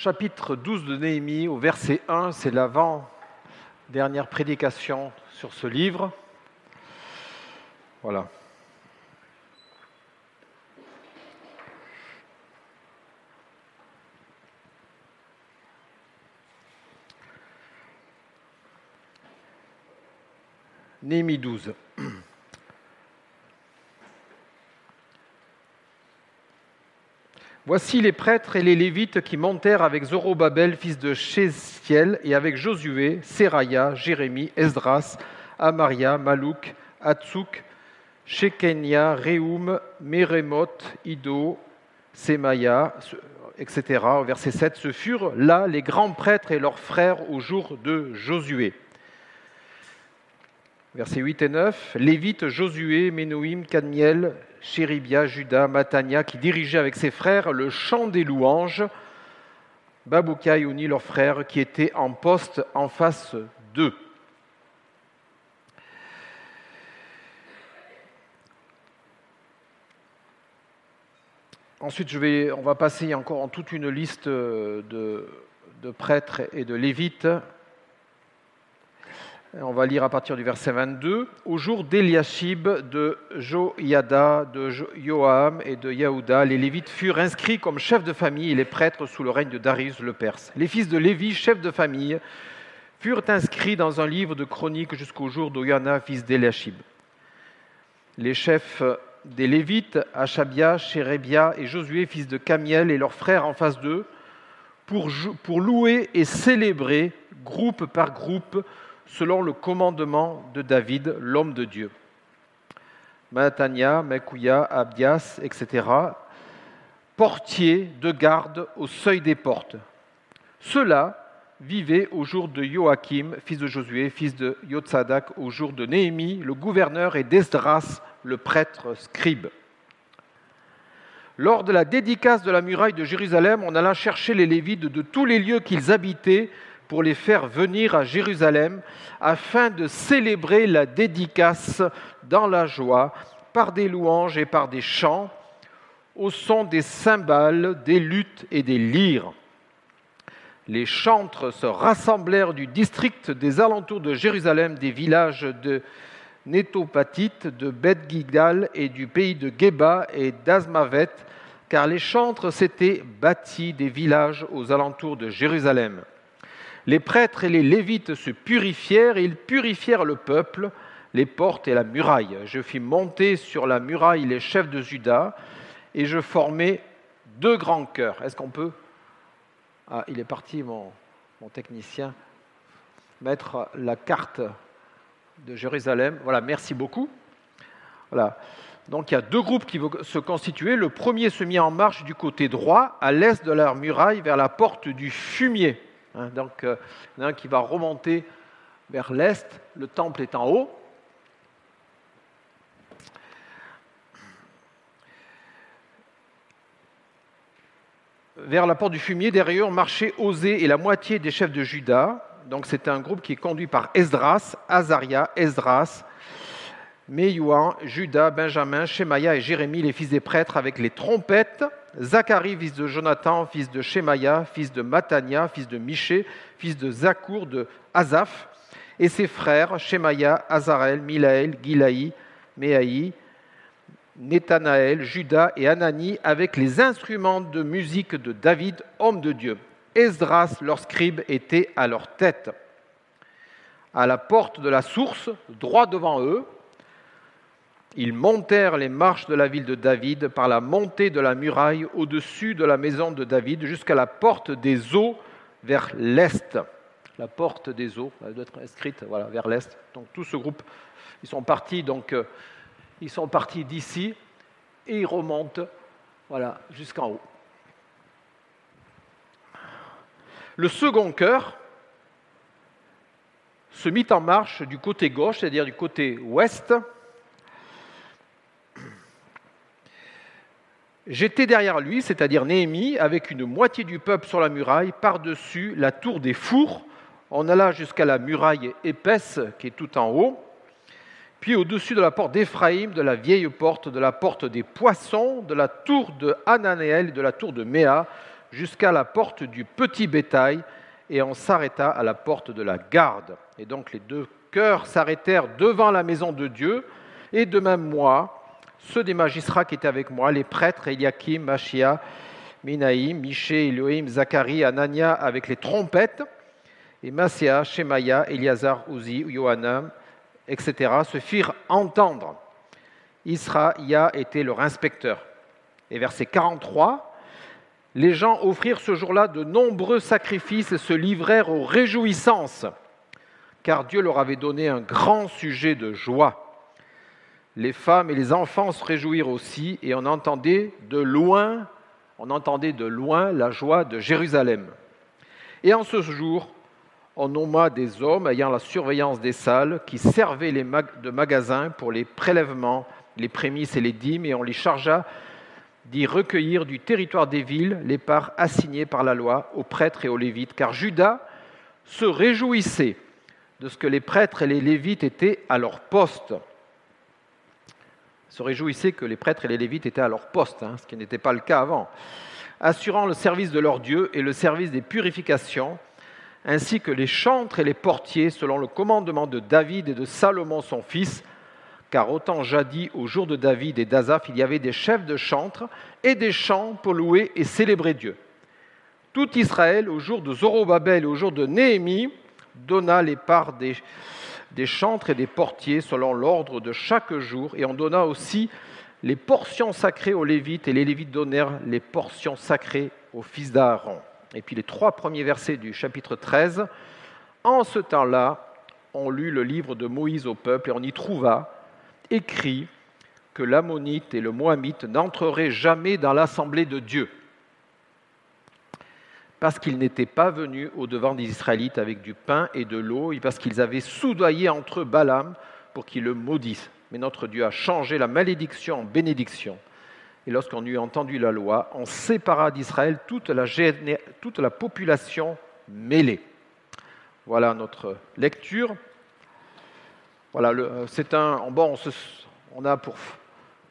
chapitre 12 de Néhémie, au verset 1, c'est l'avant-dernière prédication sur ce livre. Voilà. Néhémie 12. Voici les prêtres et les lévites qui montèrent avec Zorobabel, fils de Shéziel, et avec Josué, Seraya, Jérémie, Esdras, Amaria, Malouk, Hatsouk, Shekenia, Rehoum, Meremoth, Ido, Semaya, etc. Au verset 7, ce furent là les grands prêtres et leurs frères au jour de Josué. Versets 8 et 9, Lévite, Josué, Ménoïm, Cadmiel, Chéribia, Judas, Matania, qui dirigeaient avec ses frères le chant des louanges, Babouka et Oni, leurs frères, qui étaient en poste en face d'eux. Ensuite, je vais, on va passer encore en toute une liste de prêtres et de lévites on va lire à partir du verset 22. Au jour d'Eliashib, de Joiada, de Joam et de Yaouda, les Lévites furent inscrits comme chefs de famille et les prêtres sous le règne de Darius le Perse. Les fils de Lévi, chefs de famille, furent inscrits dans un livre de chroniques jusqu'au jour d'Oyana, fils d'Eliashib. Les chefs des Lévites, Achabia, Chérébia et Josué, fils de Camiel, et leurs frères en face d'eux, pour, pour louer et célébrer, groupe par groupe, selon le commandement de David, l'homme de Dieu. Matania, Mekouya, Abdias, etc., portiers de garde au seuil des portes. Ceux-là vivaient au jour de Joachim, fils de Josué, fils de Yotzadak, au jour de Néhémie, le gouverneur, et d'Esdras, le prêtre scribe. Lors de la dédicace de la muraille de Jérusalem, on alla chercher les Lévites de tous les lieux qu'ils habitaient pour les faire venir à Jérusalem afin de célébrer la dédicace dans la joie par des louanges et par des chants au son des cymbales, des luttes et des lyres. Les chantres se rassemblèrent du district des alentours de Jérusalem, des villages de Nétopatite, de beth et du pays de Geba et d'Azmavet, car les chantres s'étaient bâtis des villages aux alentours de Jérusalem. Les prêtres et les lévites se purifièrent et ils purifièrent le peuple, les portes et la muraille. Je fis monter sur la muraille les chefs de Juda et je formai deux grands chœurs. Est-ce qu'on peut? Ah, il est parti, mon, mon technicien, mettre la carte de Jérusalem. Voilà, merci beaucoup. Voilà. Donc il y a deux groupes qui vont se constituer. Le premier se mit en marche du côté droit, à l'est de la muraille, vers la porte du fumier. Hein, donc, euh, qui va remonter vers l'est, le temple est en haut. Vers la porte du fumier, derrière, marchaient Osée et la moitié des chefs de Juda. Donc, c'est un groupe qui est conduit par Esdras, Azaria, Esdras, Meyouan, Judas, Benjamin, Shemaya et Jérémie, les fils des prêtres, avec les trompettes Zacharie, fils de Jonathan, fils de Shemaya, fils de Matania, fils de Miché, fils de Zakour, de Azaph, et ses frères, Shemaya, Azarel, Milaël, Gilaï, Méaï, Netanaël, Judas et Anani, avec les instruments de musique de David, homme de Dieu. Esdras, leur scribe, était à leur tête. À la porte de la source, droit devant eux, ils montèrent les marches de la ville de David par la montée de la muraille au-dessus de la maison de David jusqu'à la porte des eaux vers l'est. La porte des eaux, elle doit être inscrite vers l'est. Donc tout ce groupe, ils sont partis donc euh, ils sont partis d'ici et ils remontent voilà, jusqu'en haut. Le second cœur se mit en marche du côté gauche, c'est-à-dire du côté ouest, J'étais derrière lui, c'est-à-dire Néhémie, avec une moitié du peuple sur la muraille, par-dessus la tour des fours. On alla jusqu'à la muraille épaisse qui est tout en haut, puis au-dessus de la porte d'Éphraïm, de la vieille porte, de la porte des poissons, de la tour de Hananéel de la tour de Méa, jusqu'à la porte du petit bétail, et on s'arrêta à la porte de la garde. Et donc les deux cœurs s'arrêtèrent devant la maison de Dieu, et de même moi, ceux des magistrats qui étaient avec moi, les prêtres, Eliakim, Machia, Minaïm, Miché, Elohim, Zacharie, Anania, avec les trompettes, et Masia, Shemaya, Eliazar, Uzi, Yohanam, etc., se firent entendre. Israïa était leur inspecteur. Et verset 43, les gens offrirent ce jour-là de nombreux sacrifices et se livrèrent aux réjouissances, car Dieu leur avait donné un grand sujet de joie. Les femmes et les enfants se réjouirent aussi, et on entendait de loin, on entendait de loin la joie de Jérusalem. Et en ce jour, on nomma des hommes ayant la surveillance des salles qui servaient les de magasins pour les prélèvements, les prémices et les dîmes, et on les chargea d'y recueillir du territoire des villes les parts assignées par la loi aux prêtres et aux lévites, car Judas se réjouissait de ce que les prêtres et les lévites étaient à leur poste. Se réjouissait que les prêtres et les lévites étaient à leur poste, hein, ce qui n'était pas le cas avant, assurant le service de leur Dieu et le service des purifications, ainsi que les chantres et les portiers, selon le commandement de David et de Salomon son fils, car autant jadis, au jour de David et d'Azaph, il y avait des chefs de chantres et des chants pour louer et célébrer Dieu. Tout Israël, au jour de Zorobabel et au jour de Néhémie, donna les parts des, des chantres et des portiers selon l'ordre de chaque jour, et on donna aussi les portions sacrées aux Lévites, et les Lévites donnèrent les portions sacrées aux fils d'Aaron. Et puis les trois premiers versets du chapitre 13. En ce temps-là, on lut le livre de Moïse au peuple, et on y trouva écrit que l'ammonite et le moabite n'entreraient jamais dans l'assemblée de Dieu, parce qu'ils n'étaient pas venus au-devant des Israélites avec du pain et de l'eau, et parce qu'ils avaient soudoyé entre eux Balaam pour qu'il le maudisse. Mais notre Dieu a changé la malédiction en bénédiction. Et lorsqu'on eut entendu la loi, on sépara d'Israël toute la, population mêlée. Voilà notre lecture. Voilà, c'est un. Bon, on, a pour,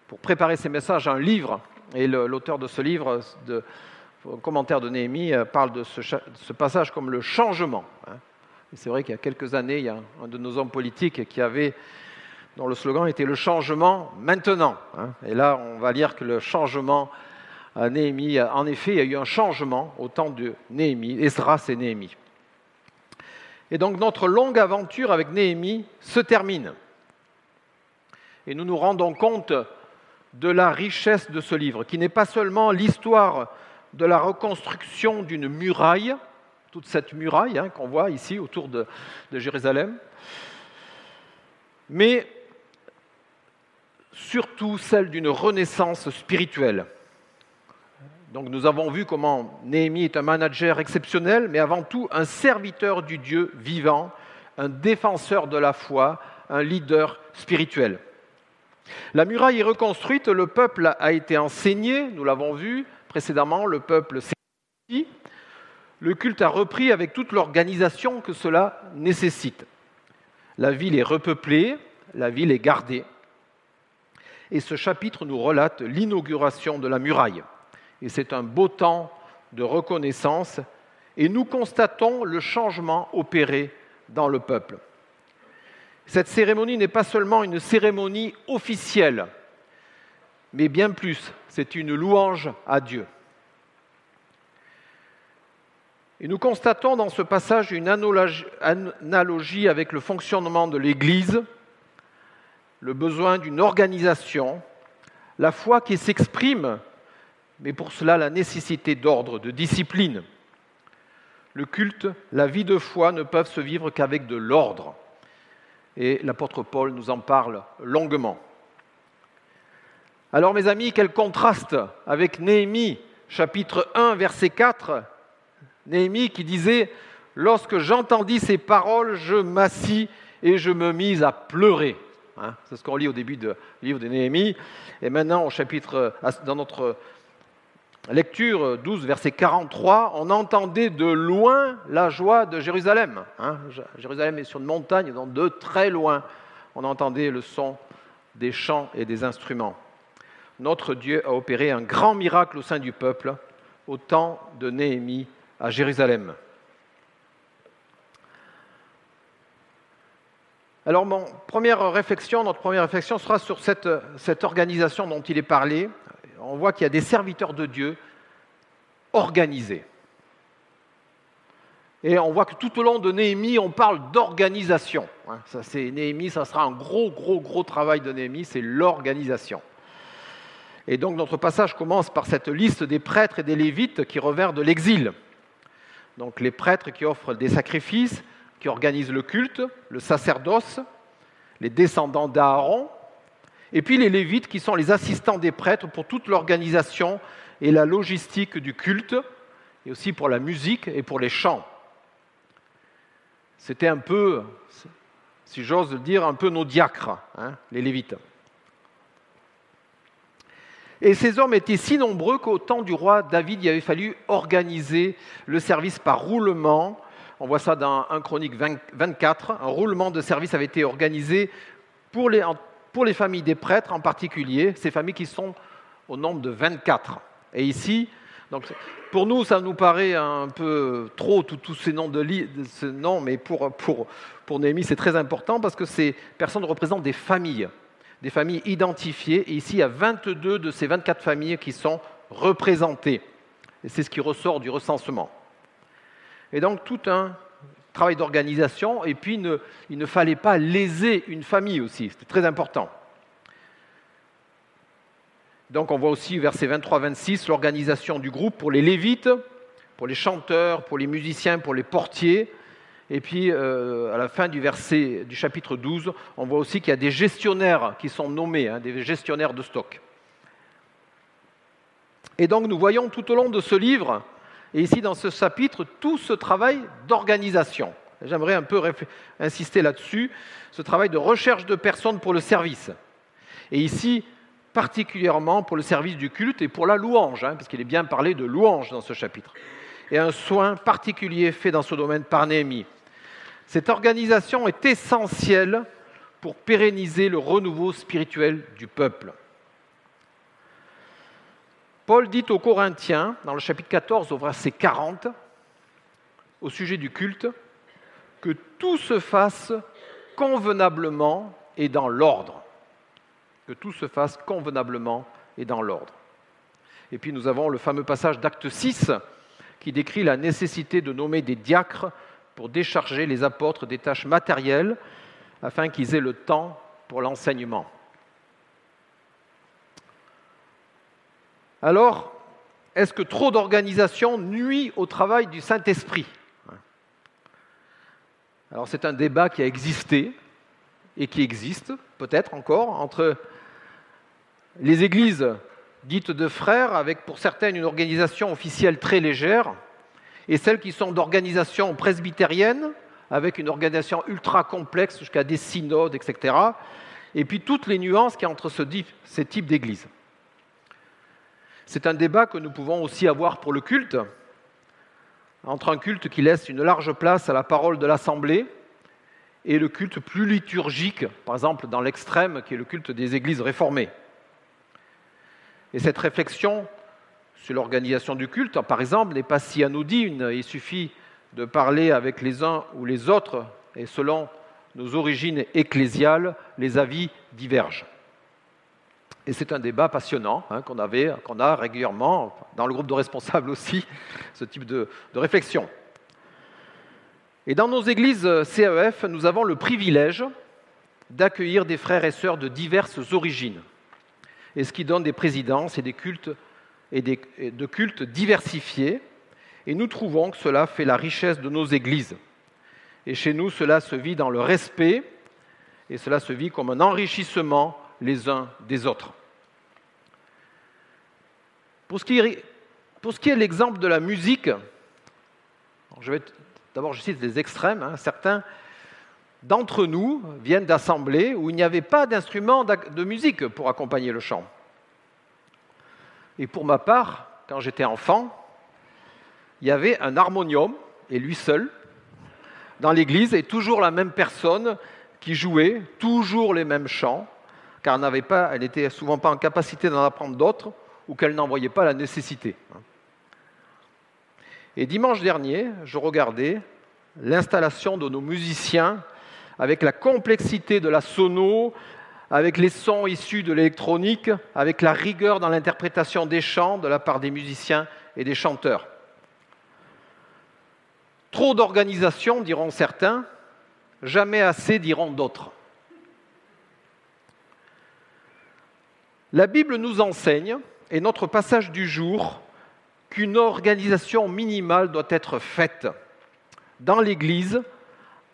pour, préparer ces messages un livre, et l'auteur de ce livre, de, commentaire de Néhémie, euh, parle de ce, passage comme le changement. Hein. C'est vrai qu'il y a quelques années, il y a un de nos hommes politiques qui avait, dont le slogan était le changement maintenant. Hein. Et là, on va lire que le changement à Néhémie, en effet, il y a eu un changement au temps de Néhémie, Esdras et Néhémie. Et donc notre longue aventure avec Néhémie se termine. Et nous nous rendons compte de la richesse de ce livre, qui n'est pas seulement l'histoire de la reconstruction d'une muraille, toute cette muraille hein, qu'on voit ici autour de, de Jérusalem, mais surtout celle d'une renaissance spirituelle. Donc nous avons vu comment Néhémie est un manager exceptionnel, mais avant tout un serviteur du Dieu vivant, un défenseur de la foi, un leader spirituel. La muraille est reconstruite, le peuple a été enseigné, nous l'avons vu précédemment, le peuple s'est le culte a repris avec toute l'organisation que cela nécessite. La ville est repeuplée, la ville est gardée. Et ce chapitre nous relate l'inauguration de la muraille et c'est un beau temps de reconnaissance, et nous constatons le changement opéré dans le peuple. Cette cérémonie n'est pas seulement une cérémonie officielle, mais bien plus, c'est une louange à Dieu. Et nous constatons dans ce passage une analogie avec le fonctionnement de l'Église, le besoin d'une organisation, la foi qui s'exprime mais pour cela la nécessité d'ordre, de discipline. Le culte, la vie de foi ne peuvent se vivre qu'avec de l'ordre. Et l'apôtre Paul nous en parle longuement. Alors mes amis, quel contraste avec Néhémie, chapitre 1, verset 4. Néhémie qui disait, Lorsque j'entendis ces paroles, je m'assis et je me mis à pleurer. Hein, c'est ce qu'on lit au début du livre de Néhémie. Et maintenant, au chapitre, dans notre lecture 12, verset 43, on entendait de loin la joie de Jérusalem. Hein. Jérusalem est sur une montagne, donc de très loin, on entendait le son des chants et des instruments. Notre Dieu a opéré un grand miracle au sein du peuple. au temps de Néhémie à Jérusalem. Alors, mon première réflexion, notre première réflexion sera sur cette, organisation dont il est parlé. On voit qu'il y a des serviteurs de Dieu organisés. Et on voit que tout au long de Néhémie, on parle d'organisation. Hein, ça, c'est Néhémie, ça sera un gros, gros, gros travail de Néhémie, c'est l'organisation. Et donc notre passage commence par cette liste des prêtres et des lévites qui revinrent de l'exil. Donc les prêtres qui offrent des sacrifices, qui organisent le culte, le sacerdoce, les descendants d'Aaron, et puis les lévites qui sont les assistants des prêtres pour toute l'organisation et la logistique du culte, et aussi pour la musique et pour les chants. C'était un peu, si j'ose le dire, un peu nos diacres, hein, les lévites. Et ces hommes étaient si nombreux qu'au temps du roi David, il avait fallu organiser le service par roulement. On voit ça dans 1 Chronique 24. Un roulement de service avait été organisé pour les, pour les familles des prêtres en particulier, ces familles qui sont au nombre de 24. Et ici, pour nous, ça nous paraît un peu trop, tous ces noms de, ce nom, mais pour, pour, pour Néhémie, c'est très important parce que ces personnes représentent des familles des familles identifiées. Et ici, il y a 22 de ces 24 familles qui sont représentées. Et c'est ce qui ressort du recensement. Et donc, tout un travail d'organisation. Et puis, il ne fallait pas léser une famille aussi. C'était très important. Donc, on voit aussi, verset 23-26, l'organisation du groupe pour les lévites, pour les chanteurs, pour les musiciens, pour les portiers, et puis, euh, à la fin du verset du chapitre 12, on voit aussi qu'il y a des gestionnaires qui sont nommés, hein, des gestionnaires de stock. Et donc, nous voyons tout au long de ce livre, et ici dans ce chapitre, tout ce travail d'organisation. J'aimerais un peu insister là-dessus, ce travail de recherche de personnes pour le service. Et ici, particulièrement pour le service du culte et pour la louange, hein, parce qu'il est bien parlé de louange dans ce chapitre. Et un soin particulier fait dans ce domaine par Néhémie. Cette organisation est essentielle pour pérenniser le renouveau spirituel du peuple. Paul dit aux Corinthiens, dans le chapitre 14, au verset 40, au sujet du culte, que tout se fasse convenablement et dans l'ordre. Que tout se fasse convenablement et dans l'ordre. Et puis nous avons le fameux passage d'acte 6 qui décrit la nécessité de nommer des diacres pour décharger les apôtres des tâches matérielles afin qu'ils aient le temps pour l'enseignement. Alors, est-ce que trop d'organisation nuit au travail du Saint-Esprit? Alors c'est un débat qui a existé et qui existe peut-être encore entre les églises dites de frères, avec pour certaines une organisation officielle très légère, et celles qui sont d'organisation presbytérienne, avec une organisation ultra complexe jusqu'à des synodes, etc. Et puis toutes les nuances qu'il y a entre ce, ces types d'églises. C'est un débat que nous pouvons aussi avoir pour le culte, entre un culte qui laisse une large place à la parole de l'Assemblée et le culte plus liturgique, par exemple dans l'extrême, qui est le culte des églises réformées. Et cette réflexion sur l'organisation du culte, par exemple, n'est pas si anodine. Il suffit de parler avec les uns ou les autres, et selon nos origines ecclésiales, les avis divergent. Et c'est un débat passionnant hein, qu'on avait, qu'on a régulièrement dans le groupe de responsables aussi, ce type de, de réflexion. Et dans nos églises CEF, nous avons le privilège d'accueillir des frères et sœurs de diverses origines, et ce qui donne des présidences et des cultes et de cultes diversifiés, et nous trouvons que cela fait la richesse de nos églises. Et chez nous, cela se vit dans le respect, et cela se vit comme un enrichissement les uns des autres. Pour ce qui est, de l'exemple de la musique, je d'abord je cite des extrêmes, hein, certains d'entre nous viennent d'assemblées où il n'y avait pas d'instrument de musique pour accompagner le chant. Et pour ma part, quand j'étais enfant, il y avait un harmonium, et lui seul, dans l'église, et toujours la même personne qui jouait, toujours les mêmes chants, car elle n'était souvent pas en capacité d'en apprendre d'autres, ou qu'elle n'en voyait pas la nécessité. Et dimanche dernier, je regardais l'installation de nos musiciens avec la complexité de la sono, avec les sons issus de l'électronique, avec la rigueur dans l'interprétation des chants de la part des musiciens et des chanteurs. Trop d'organisation, diront certains, jamais assez, diront d'autres. La Bible nous enseigne, et notre passage du jour, qu'une organisation minimale doit être faite dans l'Église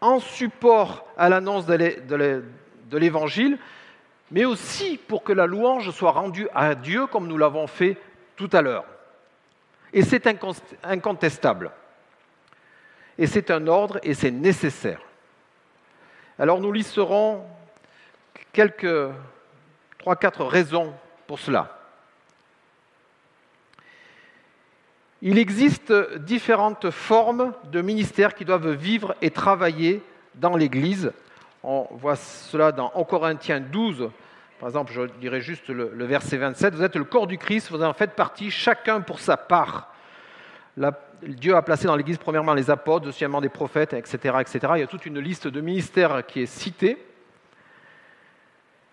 en support à l'annonce de l'Évangile, mais aussi pour que la louange soit rendue à Dieu comme nous l'avons fait tout à l'heure. Et c'est incontestable. Et c'est un ordre et c'est nécessaire. Alors nous listerons quelques trois, quatre raisons pour cela. Il existe différentes formes de ministères qui doivent vivre et travailler dans l'Église. On voit cela dans 1 Corinthiens 12, par exemple, je dirais juste le, verset 27. Vous êtes le corps du Christ, vous en faites partie, chacun pour sa part. Dieu a placé dans l'Église premièrement les apôtres, deuxièmement des prophètes, etc., etc. Il y a toute une liste de ministères qui est citée.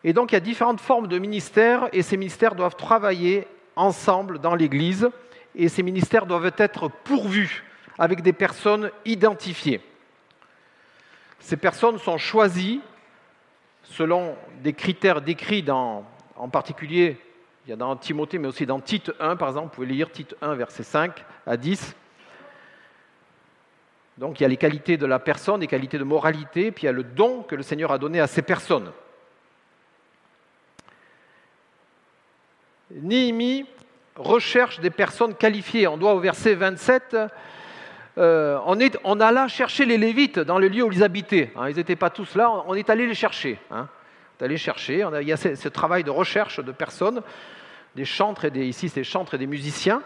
Et donc il y a différentes formes de ministères et ces ministères doivent travailler ensemble dans l'Église et ces ministères doivent être pourvus avec des personnes identifiées. Ces personnes sont choisies selon des critères décrits en particulier, il y a dans Timothée, mais aussi dans Tite 1, par exemple, vous pouvez lire Tite 1, verset 5 à 10. Donc il y a les qualités de la personne, les qualités de moralité, puis il y a le don que le Seigneur a donné à ces personnes. Néhémie recherche des personnes qualifiées. On doit au verset 27, euh, on, est, on alla chercher les Lévites dans le lieu où ils habitaient. Hein. ils n'étaient pas tous là, on est allé les chercher. Hein. On est allé chercher, il y a ce, travail de recherche de personnes, des chantres et des, chantres et des musiciens.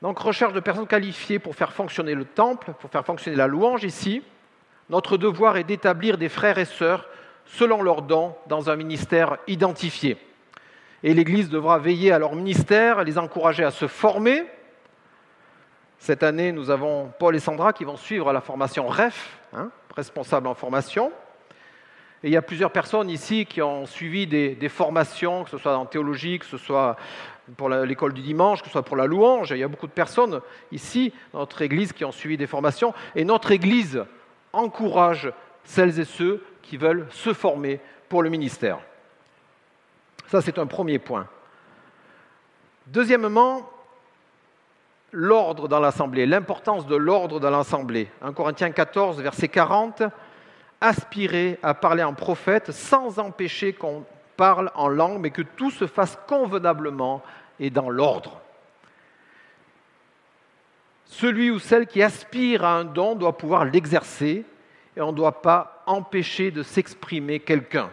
Donc recherche de personnes qualifiées pour faire fonctionner le temple, pour faire fonctionner la louange ici. Notre devoir est d'établir des frères et sœurs selon leurs dons dans un ministère identifié et l'Église devra veiller à leur ministère, les encourager à se former. Cette année, nous avons Paul et Sandra qui vont suivre la formation REF, hein, responsable en formation. Et il y a plusieurs personnes ici qui ont suivi des, formations, que ce soit en théologie, que ce soit pour l'école du dimanche, que ce soit pour la louange. Il y a beaucoup de personnes ici, dans notre Église, qui ont suivi des formations. Et notre Église encourage celles et ceux qui veulent se former pour le ministère. Ça, c'est un premier point. Deuxièmement, l'ordre dans l'assemblée, l'importance de l'ordre dans l'assemblée. 1 Corinthiens 14, verset 40, aspirer à parler en prophète sans empêcher qu'on parle en langue, mais que tout se fasse convenablement et dans l'ordre. Celui ou celle qui aspire à un don doit pouvoir l'exercer et on ne doit pas empêcher de s'exprimer quelqu'un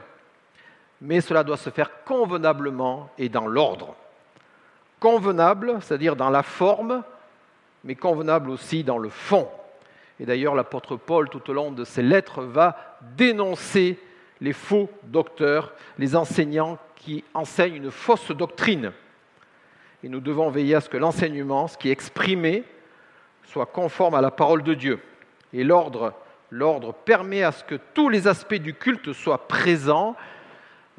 mais cela doit se faire convenablement et dans l'ordre. Convenable, c'est-à-dire dans la forme, mais convenable aussi dans le fond. Et d'ailleurs, l'apôtre Paul, tout au long de ses lettres, va dénoncer les faux docteurs, les enseignants qui enseignent une fausse doctrine. Et nous devons veiller à ce que l'enseignement, ce qui est exprimé, soit conforme à la parole de Dieu. Et l'ordre, permet à ce que tous les aspects du culte soient présents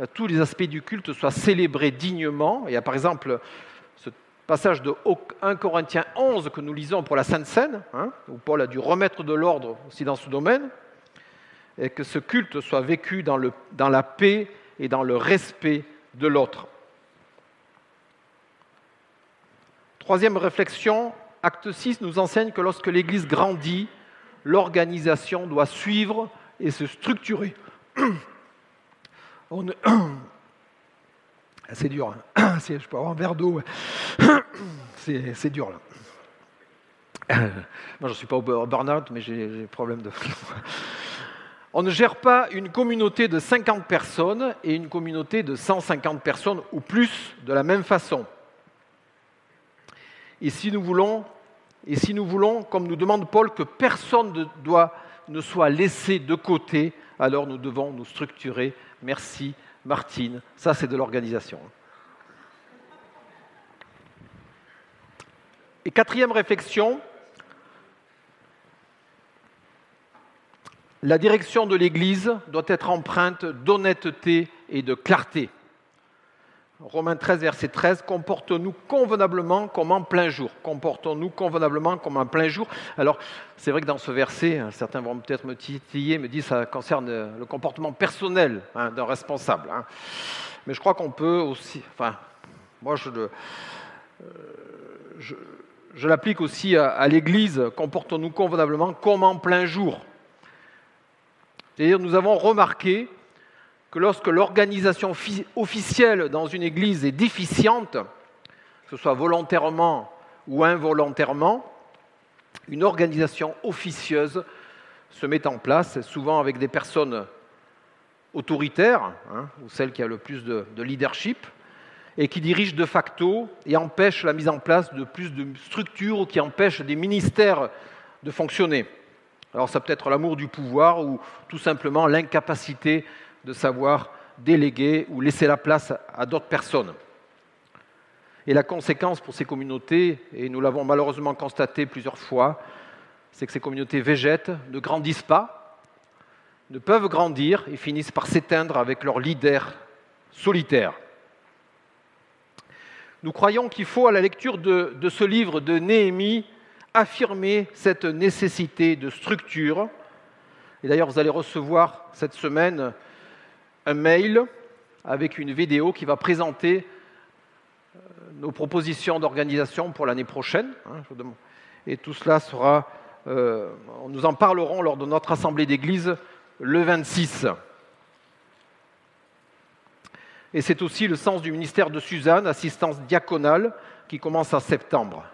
euh, tous les aspects du culte soient célébrés dignement. Il y a par exemple passage de 1 Corinthiens 11 que nous lisons pour la Sainte Seine, hein, où Paul a dû remettre de l'ordre aussi dans ce domaine, et que ce culte soit vécu dans, le, dans la paix et dans le respect de l'autre. Troisième réflexion, acte 6 nous enseigne que lorsque l'Église grandit, l'organisation doit suivre et se structurer. C'est dur. Hein. Je peux avoir un verre d'eau. C'est dur là. Moi, je ne suis pas au burn-out, mais j'ai des problèmes de. On ne gère pas une communauté de 50 personnes et une communauté de 150 personnes ou plus de la même façon. Et si nous voulons, et si nous voulons comme nous demande Paul, que personne ne, doit, ne soit laissé de côté, alors nous devons nous structurer merci Martine, ça c'est de l'organisation. Et quatrième réflexion, la direction de l'Église doit être empreinte d'honnêteté et de clarté. Romains 13, verset 13, comportons-nous convenablement comme en plein jour. Comportons-nous convenablement comme en plein jour. Alors, c'est vrai que dans ce verset, hein, certains vont peut-être me titiller, me que ça concerne le comportement personnel hein, d'un responsable. Hein. Mais je crois qu'on peut aussi, enfin, moi je, euh, je l'applique aussi à, à l'Église, comportons-nous convenablement comme en plein jour. C'est-à-dire, nous avons remarqué que lorsque l'organisation officielle dans une église est déficiente, que ce soit volontairement ou involontairement, une organisation officieuse se met en place, souvent avec des personnes autoritaires, hein, ou celles qui ont le plus de, de, leadership, et qui dirigent de facto et empêchent la mise en place de plus de structures ou qui empêchent des ministères de fonctionner. Alors ça peut être l'amour du pouvoir ou tout simplement l'incapacité de savoir déléguer ou laisser la place à d'autres personnes. Et la conséquence pour ces communautés, et nous l'avons malheureusement constaté plusieurs fois, c'est que ces communautés végètent, ne grandissent pas, ne peuvent grandir et finissent par s'éteindre avec leur leader solitaire. Nous croyons qu'il faut, à la lecture de, de, ce livre de Néhémie, affirmer cette nécessité de structure. Et d'ailleurs, vous allez recevoir cette semaine un mail avec une vidéo qui va présenter euh, nos propositions d'organisation pour l'année prochaine. Hein, et tout cela sera, euh, nous en parlerons lors de notre assemblée d'église le 26. Et c'est aussi le sens du ministère de Suzanne, assistance diaconale, qui commence en septembre.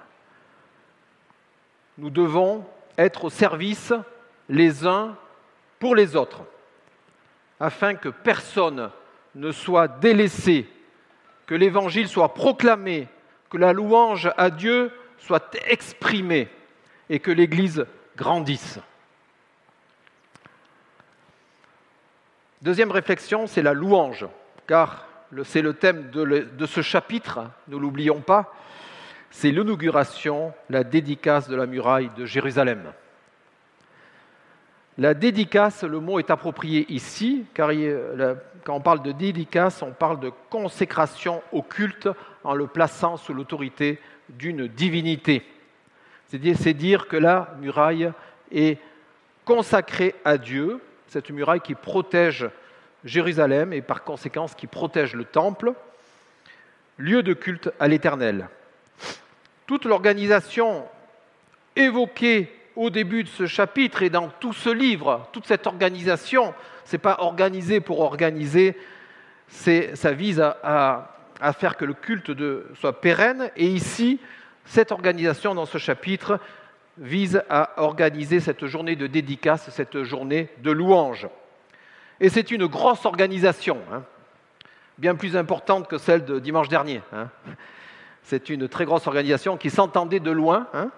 Nous devons être au service les uns pour les autres afin que personne ne soit délaissé, que l'évangile soit proclamé, que la louange à Dieu soit exprimée et que l'Église grandisse. Deuxième réflexion, c'est la louange, car c'est le thème de, ce chapitre, ne l'oublions pas, c'est l'inauguration, la dédicace de la muraille de Jérusalem. La dédicace, le mot est approprié ici, car quand on parle de dédicace, on parle de consécration au culte en le plaçant sous l'autorité d'une divinité. C'est dire que la muraille est consacrée à Dieu, cette muraille qui protège Jérusalem et par conséquent qui protège le temple, lieu de culte à l'Éternel. Toute l'organisation évoquée au début de ce chapitre et dans tout ce livre, toute cette organisation, ce n'est pas organisé pour organiser, ça vise à, faire que le culte soit pérenne. Et ici, cette organisation dans ce chapitre vise à organiser cette journée de dédicace, cette journée de louange. Et c'est une grosse organisation, hein, bien plus importante que celle de dimanche dernier. Hein. C'est une très grosse organisation qui s'entendait de loin. Hein,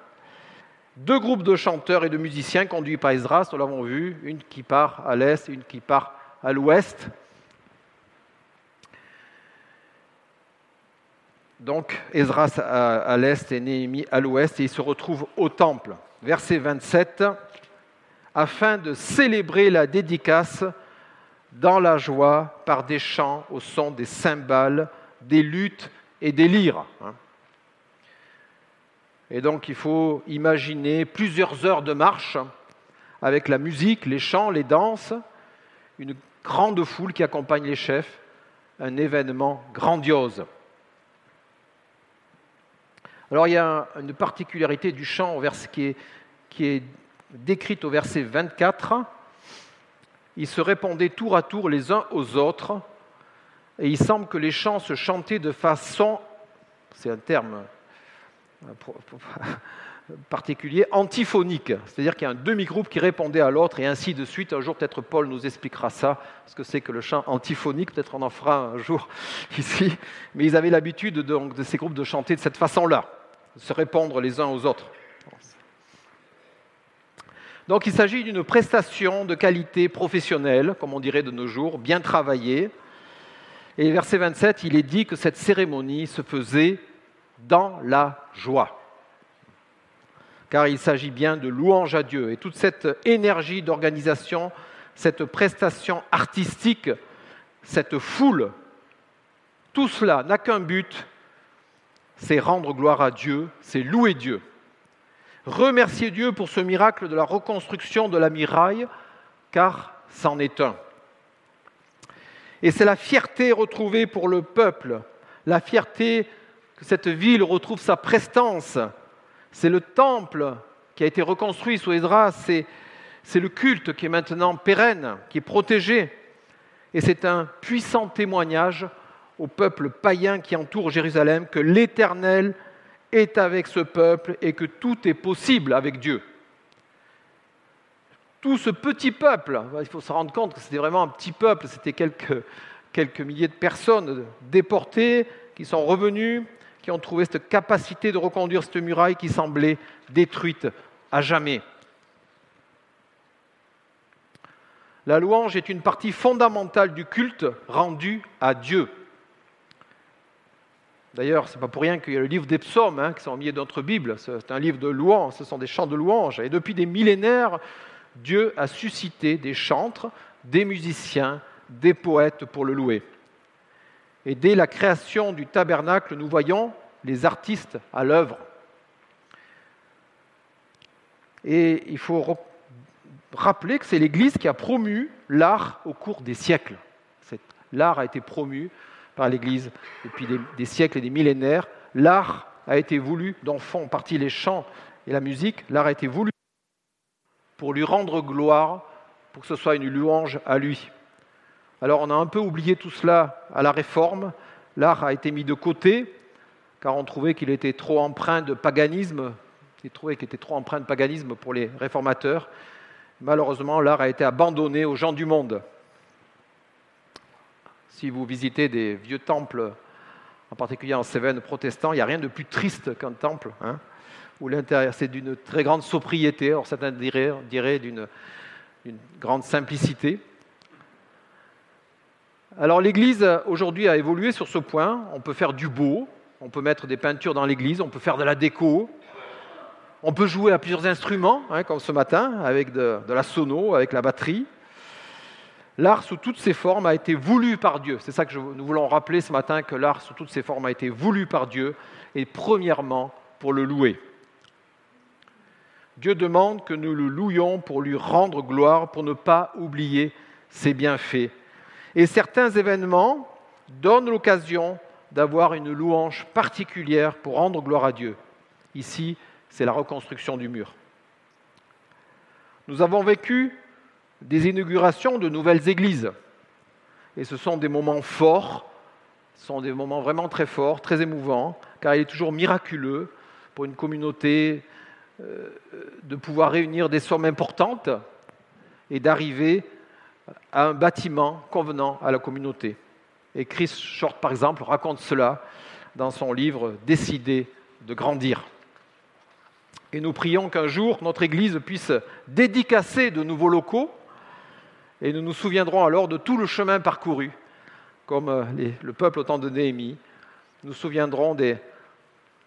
deux groupes de chanteurs et de musiciens conduits par Esdras, nous l'avons vu, une qui part à l'est une qui part à l'ouest. Donc Esdras à, l'est et Néhémie à l'ouest, et ils se retrouvent au temple. Verset 27, afin de célébrer la dédicace dans la joie par des chants au son des cymbales, des luttes et des lyres. Et donc il faut imaginer plusieurs heures de marche avec la musique, les chants, les danses, une grande foule qui accompagne les chefs, un événement grandiose. Alors il y a une particularité du chant qui est, qui est décrite au verset 24. Ils se répondaient tour à tour les uns aux autres, et il semble que les chants se chantaient de façon, c'est un terme particulier, antiphonique. C'est-à-dire qu'il y a un demi-groupe qui répondait à l'autre et ainsi de suite. Un jour, peut-être Paul nous expliquera ça, ce que c'est que le chant antiphonique. Peut-être on en fera un jour ici. Mais ils avaient l'habitude de ces groupes de chanter de cette façon-là, de se répondre les uns aux autres. Donc il s'agit d'une prestation de qualité professionnelle, comme on dirait de nos jours, bien travaillée. Et verset 27, il est dit que cette cérémonie se faisait dans la joie. car il s'agit bien de louange à Dieu. Et toute cette énergie d'organisation, cette prestation artistique, cette foule, tout cela n'a qu'un but, c'est rendre gloire à Dieu, c'est louer Dieu. Remercier Dieu pour ce miracle de la reconstruction de la miraille, car c'en est un. Et c'est la fierté retrouvée pour le peuple, la fierté que cette ville retrouve sa prestance. C'est le temple qui a été reconstruit sous Esdras, c'est, c'est le culte qui est maintenant pérenne, qui est protégé. Et c'est un puissant témoignage au peuple païen qui entoure Jérusalem que l'Éternel est avec ce peuple et que tout est possible avec Dieu. Tout ce petit peuple, il faut se rendre compte que c'était vraiment un petit peuple, c'était quelques, quelques milliers de personnes déportées qui sont revenues, qui ont trouvé cette capacité de reconduire cette muraille qui semblait détruite à jamais. La louange est une partie fondamentale du culte rendu à Dieu. D'ailleurs, ce n'est pas pour rien qu'il y a le livre des psaumes hein, qui sont milieu de notre Bible. C'est un livre de louange, ce sont des chants de louange. Et depuis des millénaires, Dieu a suscité des chantres, des musiciens, des poètes pour le louer. Et dès la création du tabernacle, nous voyons les artistes à l'œuvre. Et il faut rappeler que c'est l'Église qui a promu l'art au cours des siècles. L'art a été promu par l'Église depuis des, siècles et des millénaires. L'art a été voulu, dont font partie les chants et la musique, l'art a été voulu pour lui rendre gloire, pour que ce soit une louange à lui. Alors on a un peu oublié tout cela à la Réforme. L'art a été mis de côté, car on trouvait qu'il était trop empreint de paganisme, il qu'il était trop empreint de paganisme pour les réformateurs. Malheureusement, l'art a été abandonné aux gens du monde. Si vous visitez des vieux temples, en particulier en Cévennes protestants, il n'y a rien de plus triste qu'un temple, hein, où l'intérieur, c'est d'une très grande sobriété, alors certains diraient d'une grande simplicité. Alors l'Église aujourd'hui a évolué sur ce point. On peut faire du beau, on peut mettre des peintures dans l'Église, on peut faire de la déco, on peut jouer à plusieurs instruments, hein, comme ce matin, avec de, de, la sono, avec la batterie. L'art sous toutes ses formes a été voulu par Dieu. C'est ça que nous voulons rappeler ce matin, que l'art sous toutes ses formes a été voulu par Dieu, et premièrement pour le louer. Dieu demande que nous le louions pour lui rendre gloire, pour ne pas oublier ses bienfaits. Et certains événements donnent l'occasion d'avoir une louange particulière pour rendre gloire à Dieu. Ici, c'est la reconstruction du mur. Nous avons vécu des inaugurations de nouvelles églises. Et ce sont des moments forts, ce sont des moments vraiment très forts, très émouvants, car il est toujours miraculeux pour une communauté euh, de pouvoir réunir des sommes importantes et d'arriver à un bâtiment convenant à la communauté. Et Chris Short, par exemple, raconte cela dans son livre Décider de grandir. Et nous prions qu'un jour notre Église puisse dédicacer de nouveaux locaux et nous nous souviendrons alors de tout le chemin parcouru, comme euh, le peuple au temps de Néhémie. Nous nous souviendrons de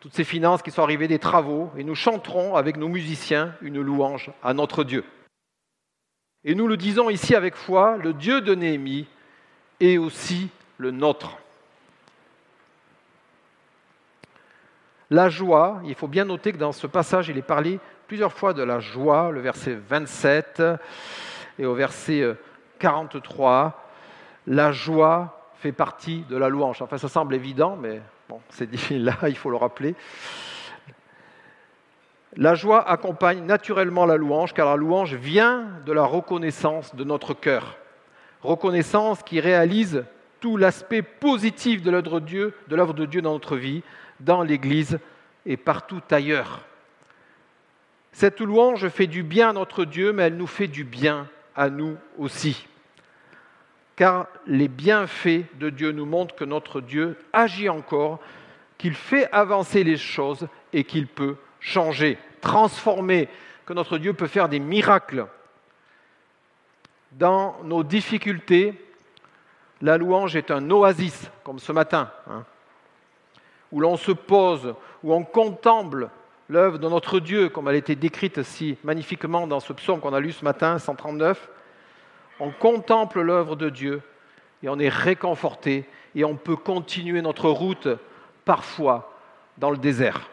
toutes ces finances qui sont arrivées des travaux, et nous chanterons avec nos musiciens une louange à notre Dieu. Et nous le disons ici avec foi, le Dieu de Néhémie est aussi le nôtre. La joie, il faut bien noter que dans ce passage, il est parlé plusieurs fois de la joie, le verset 27 et au verset 43, euh, la joie fait partie de la louange. Enfin, ça semble évident, mais bon, c'est difficile là, il faut le rappeler. La joie accompagne naturellement la louange, car la louange vient de la reconnaissance de notre cœur. Reconnaissance qui réalise tout l'aspect positif de l'œuvre de Dieu, de de Dieu dans notre vie, dans l'Église et partout ailleurs. Cette louange fait du bien à notre Dieu, mais elle nous fait du bien à nous aussi. Car les bienfaits de Dieu nous montrent que notre Dieu agit encore, qu'il fait avancer les choses et qu'il peut changer, transformer, que notre Dieu peut faire des miracles. Dans nos difficultés, la louange est un oasis, comme ce matin, hein, où l'on se pose, où on contemple l'œuvre de notre Dieu, comme elle a été décrite si magnifiquement dans ce psaume qu'on a lu ce matin, 139, on contemple l'œuvre de Dieu et on est réconforté et on peut continuer notre route parfois dans le désert.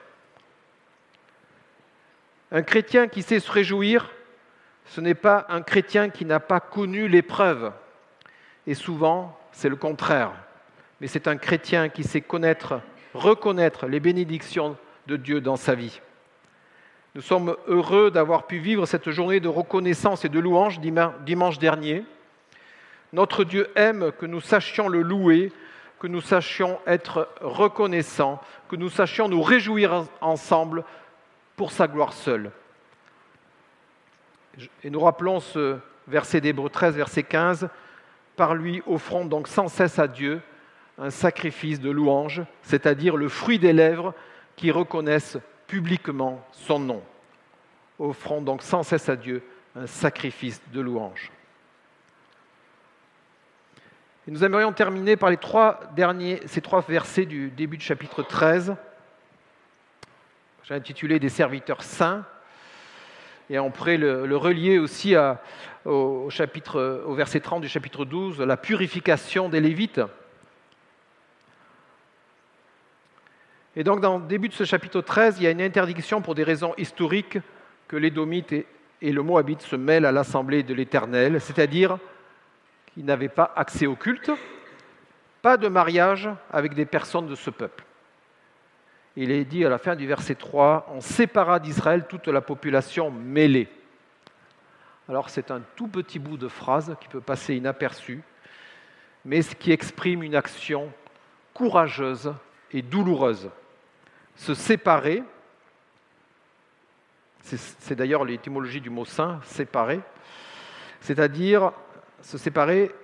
Un chrétien qui sait se réjouir, ce n'est pas un chrétien qui n'a pas connu l'épreuve. Et souvent, c'est le contraire. Mais c'est un chrétien qui sait connaître, reconnaître les bénédictions de Dieu dans sa vie. Nous sommes heureux d'avoir pu vivre cette journée de reconnaissance et de louange dimanche dernier. Notre Dieu aime que nous sachions le louer, que nous sachions être reconnaissants, que nous sachions nous réjouir ensemble pour sa gloire seule. Et nous rappelons ce verset d'Hébreu 13, verset 15. Par lui, offrons donc sans cesse à Dieu un sacrifice de louange, c'est-à-dire le fruit des lèvres qui reconnaissent publiquement son nom. Offrons donc sans cesse à Dieu un sacrifice de louange. Et nous aimerions terminer par les trois derniers, ces trois versets du début du chapitre 13. J'ai intitulé Des serviteurs saints. Et on pourrait le, relier aussi au, chapitre, au verset 30 du chapitre 12, la purification des Lévites. Et donc, dans le début de ce chapitre 13, il y a une interdiction pour des raisons historiques que l'Édomite et, et le Moabite se mêlent à l'assemblée de l'Éternel, c'est-à-dire qu'ils n'avaient pas accès au culte, pas de mariage avec des personnes de ce peuple il est dit à la fin du verset 3, on sépara d'Israël toute la population mêlée. Alors c'est un tout petit bout de phrase qui peut passer inaperçu, mais ce qui exprime une action courageuse et douloureuse. Se séparer, c'est d'ailleurs l'étymologie du mot saint, séparer, c'est-à-dire se séparer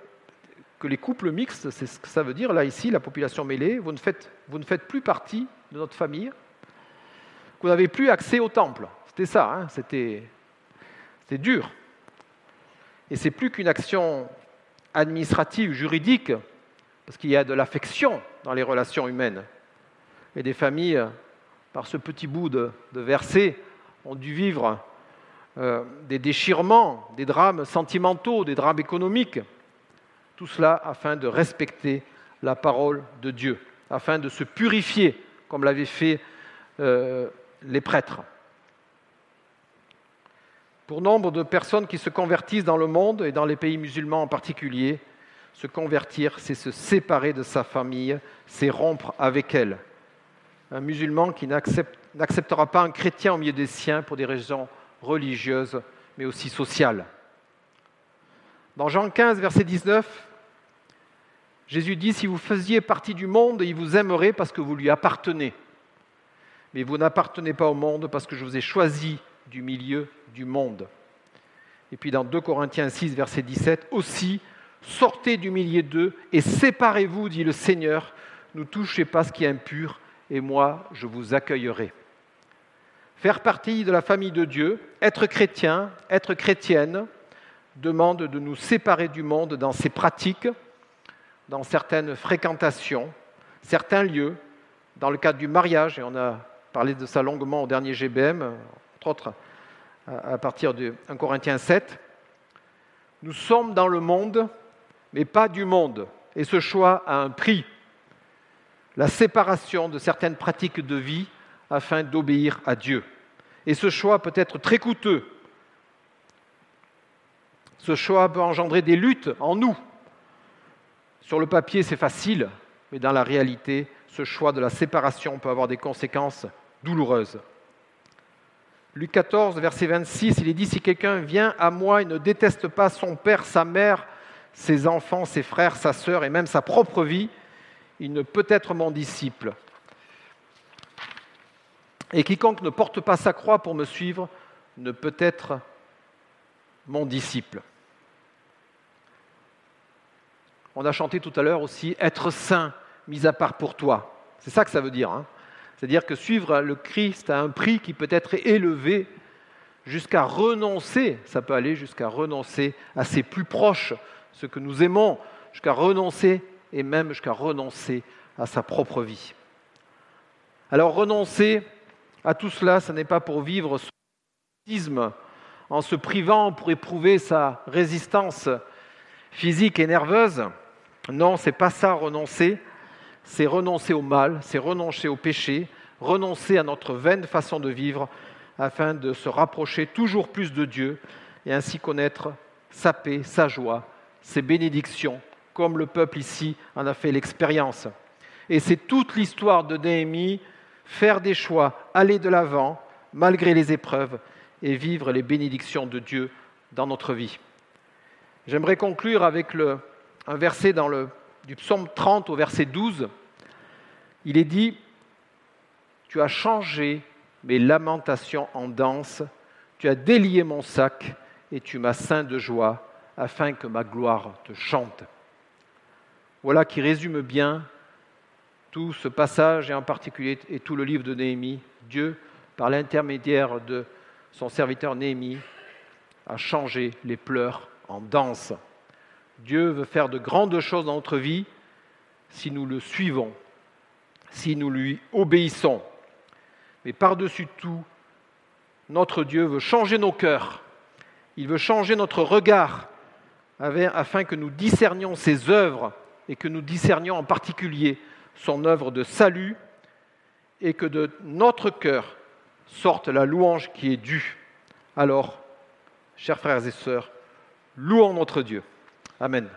que les couples mixtes, c'est ce que ça veut dire là ici, la population mêlée, vous ne faites, vous ne faites plus partie de notre famille, vous n'avez plus accès au temple. C'était ça, hein, c'était, dur. Et c'est plus qu'une action administrative, juridique, parce qu'il y a de l'affection dans les relations humaines. Et des familles, par ce petit bout de, verset, ont dû vivre euh, des déchirements, des drames sentimentaux, des drames économiques. Tout cela afin de respecter la parole de Dieu, afin de se purifier comme l'avaient fait euh, les prêtres. Pour nombre de personnes qui se convertissent dans le monde et dans les pays musulmans en particulier, se convertir, c'est se séparer de sa famille, c'est rompre avec elle. Un musulman qui n'acceptera pas un chrétien au milieu des siens pour des raisons religieuses, mais aussi sociales. Dans Jean 15, verset 19, Jésus dit, si vous faisiez partie du monde, il vous aimerait parce que vous lui appartenez. Mais vous n'appartenez pas au monde parce que je vous ai choisi du milieu du monde. Et puis dans 2 Corinthiens 6, verset 17, aussi, sortez du milieu d'eux et séparez-vous, dit le Seigneur, ne touchez pas ce qui est impur, et moi, je vous accueillerai. Faire partie de la famille de Dieu, être chrétien, être chrétienne, demande de nous séparer du monde dans ses pratiques, dans certaines fréquentations, certains lieux, dans le cadre du mariage, et on a parlé de ça longuement au dernier GBM, entre autres à partir de 1 Corinthiens 7. Nous sommes dans le monde, mais pas du monde, et ce choix a un prix, la séparation de certaines pratiques de vie afin d'obéir à Dieu. Et ce choix peut être très coûteux. Ce choix peut engendrer des luttes en nous, sur le papier, c'est facile, mais dans la réalité, ce choix de la séparation peut avoir des conséquences douloureuses. Luc 14, verset 26, il est dit, si quelqu'un vient à moi et ne déteste pas son père, sa mère, ses enfants, ses frères, sa sœur et même sa propre vie, il ne peut être mon disciple. Et quiconque ne porte pas sa croix pour me suivre ne peut être mon disciple. On a chanté tout à l'heure aussi être saint, mis à part pour toi. C'est ça que ça veut dire. Hein. C'est-à-dire que suivre le Christ a un prix qui peut être élevé jusqu'à renoncer, ça peut aller jusqu'à renoncer à ses plus proches, ce que nous aimons, jusqu'à renoncer et même jusqu'à renoncer à sa propre vie. Alors renoncer à tout cela, ce n'est pas pour vivre son en se privant pour éprouver sa résistance physique et nerveuse. Non, c'est pas ça renoncer, c'est renoncer au mal, c'est renoncer au péché, renoncer à notre vaine façon de vivre afin de se rapprocher toujours plus de Dieu et ainsi connaître sa paix, sa joie, ses bénédictions, comme le peuple ici en a fait l'expérience. Et c'est toute l'histoire de Néhémie, faire des choix, aller de l'avant, malgré les épreuves, et vivre les bénédictions de Dieu dans notre vie. J'aimerais conclure avec le, un verset dans le, du psaume 30 au verset 12. Il est dit, Tu as changé mes lamentations en danse, tu as délié mon sac et tu m'as ceint de joie afin que ma gloire te chante. Voilà qui résume bien tout ce passage et en particulier et tout le livre de Néhémie. Dieu, par l'intermédiaire de son serviteur Néhémie, a changé les pleurs en danse. Dieu veut faire de grandes choses dans notre vie si nous le suivons, si nous lui obéissons. Mais par-dessus tout, notre Dieu veut changer nos cœurs. Il veut changer notre regard afin que nous discernions ses œuvres et que nous discernions en particulier son œuvre de salut et que de notre cœur sorte la louange qui est due. Alors, chers frères et sœurs, louons notre Dieu. Amen.